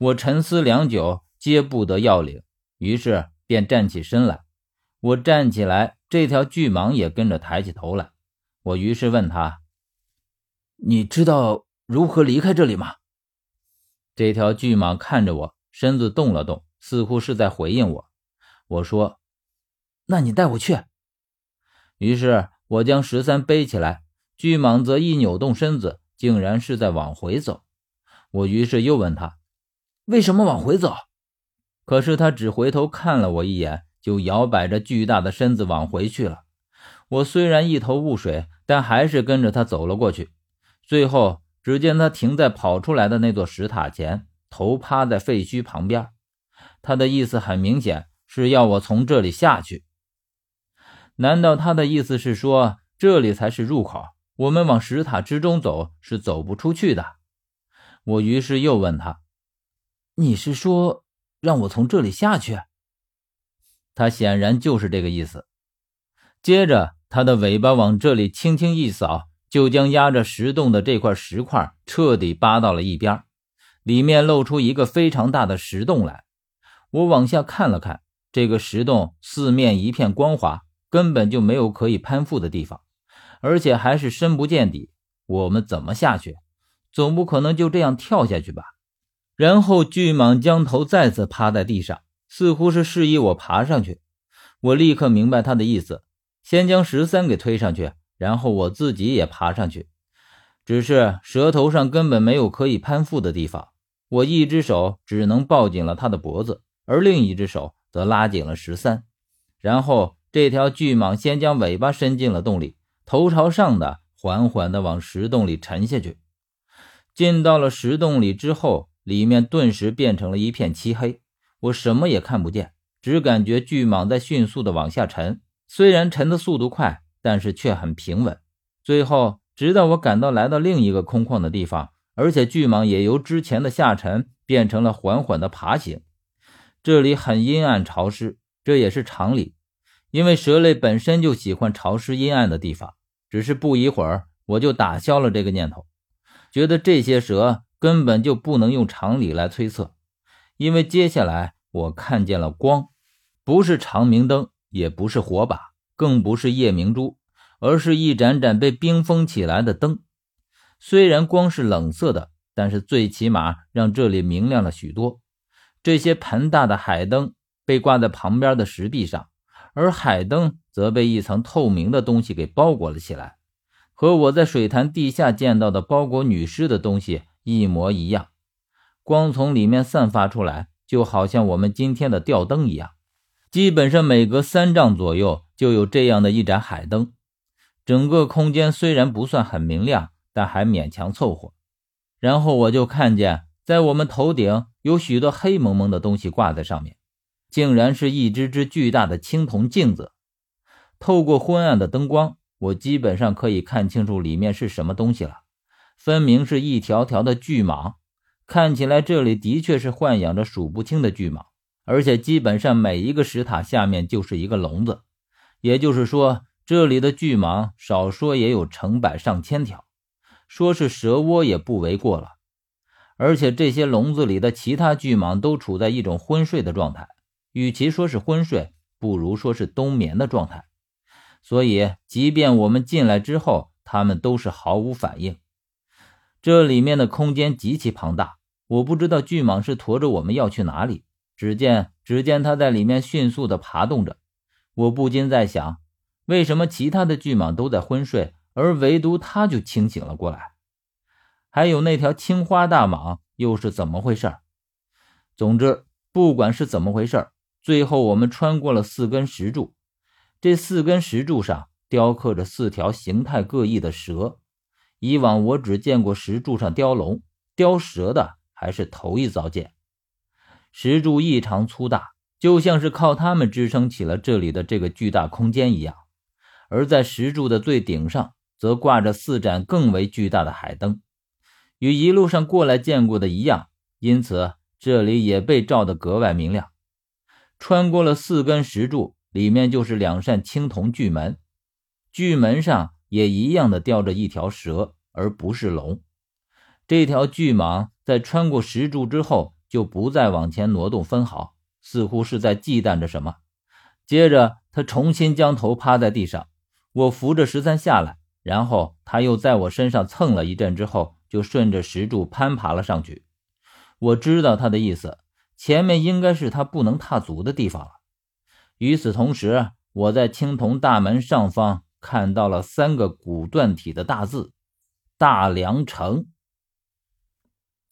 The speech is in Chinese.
我沉思良久，接不得要领，于是便站起身来。我站起来，这条巨蟒也跟着抬起头来。我于是问他：“你知道如何离开这里吗？”这条巨蟒看着我，身子动了动，似乎是在回应我。我说：“那你带我去。”于是我将十三背起来，巨蟒则一扭动身子，竟然是在往回走。我于是又问他。为什么往回走？可是他只回头看了我一眼，就摇摆着巨大的身子往回去了。我虽然一头雾水，但还是跟着他走了过去。最后，只见他停在跑出来的那座石塔前，头趴在废墟旁边。他的意思很明显，是要我从这里下去。难道他的意思是说，这里才是入口？我们往石塔之中走是走不出去的？我于是又问他。你是说让我从这里下去？他显然就是这个意思。接着，他的尾巴往这里轻轻一扫，就将压着石洞的这块石块彻底扒到了一边，里面露出一个非常大的石洞来。我往下看了看，这个石洞四面一片光滑，根本就没有可以攀附的地方，而且还是深不见底。我们怎么下去？总不可能就这样跳下去吧？然后巨蟒将头再次趴在地上，似乎是示意我爬上去。我立刻明白他的意思，先将十三给推上去，然后我自己也爬上去。只是蛇头上根本没有可以攀附的地方，我一只手只能抱紧了他的脖子，而另一只手则拉紧了十三。然后这条巨蟒先将尾巴伸进了洞里，头朝上的缓缓地往石洞里沉下去。进到了石洞里之后。里面顿时变成了一片漆黑，我什么也看不见，只感觉巨蟒在迅速的往下沉。虽然沉的速度快，但是却很平稳。最后，直到我感到来到另一个空旷的地方，而且巨蟒也由之前的下沉变成了缓缓的爬行。这里很阴暗潮湿，这也是常理，因为蛇类本身就喜欢潮湿阴暗的地方。只是不一会儿，我就打消了这个念头，觉得这些蛇。根本就不能用常理来推测，因为接下来我看见了光，不是长明灯，也不是火把，更不是夜明珠，而是一盏盏被冰封起来的灯。虽然光是冷色的，但是最起码让这里明亮了许多。这些盆大的海灯被挂在旁边的石壁上，而海灯则被一层透明的东西给包裹了起来，和我在水潭地下见到的包裹女尸的东西。一模一样，光从里面散发出来，就好像我们今天的吊灯一样。基本上每隔三丈左右就有这样的一盏海灯。整个空间虽然不算很明亮，但还勉强凑合。然后我就看见，在我们头顶有许多黑蒙蒙的东西挂在上面，竟然是一只只巨大的青铜镜子。透过昏暗的灯光，我基本上可以看清楚里面是什么东西了。分明是一条条的巨蟒，看起来这里的确是豢养着数不清的巨蟒，而且基本上每一个石塔下面就是一个笼子，也就是说，这里的巨蟒少说也有成百上千条，说是蛇窝也不为过了。而且这些笼子里的其他巨蟒都处在一种昏睡的状态，与其说是昏睡，不如说是冬眠的状态。所以，即便我们进来之后，它们都是毫无反应。这里面的空间极其庞大，我不知道巨蟒是驮着我们要去哪里。只见只见它在里面迅速地爬动着，我不禁在想，为什么其他的巨蟒都在昏睡，而唯独它就清醒了过来？还有那条青花大蟒又是怎么回事？总之，不管是怎么回事，最后我们穿过了四根石柱，这四根石柱上雕刻着四条形态各异的蛇。以往我只见过石柱上雕龙、雕蛇的，还是头一遭见。石柱异常粗大，就像是靠它们支撑起了这里的这个巨大空间一样。而在石柱的最顶上，则挂着四盏更为巨大的海灯，与一路上过来见过的一样，因此这里也被照得格外明亮。穿过了四根石柱，里面就是两扇青铜巨门，巨门上。也一样的吊着一条蛇，而不是龙。这条巨蟒在穿过石柱之后，就不再往前挪动分毫，似乎是在忌惮着什么。接着，他重新将头趴在地上，我扶着十三下来，然后他又在我身上蹭了一阵，之后就顺着石柱攀爬了上去。我知道他的意思，前面应该是他不能踏足的地方了。与此同时，我在青铜大门上方看到了三个古篆体的大字“大梁城”。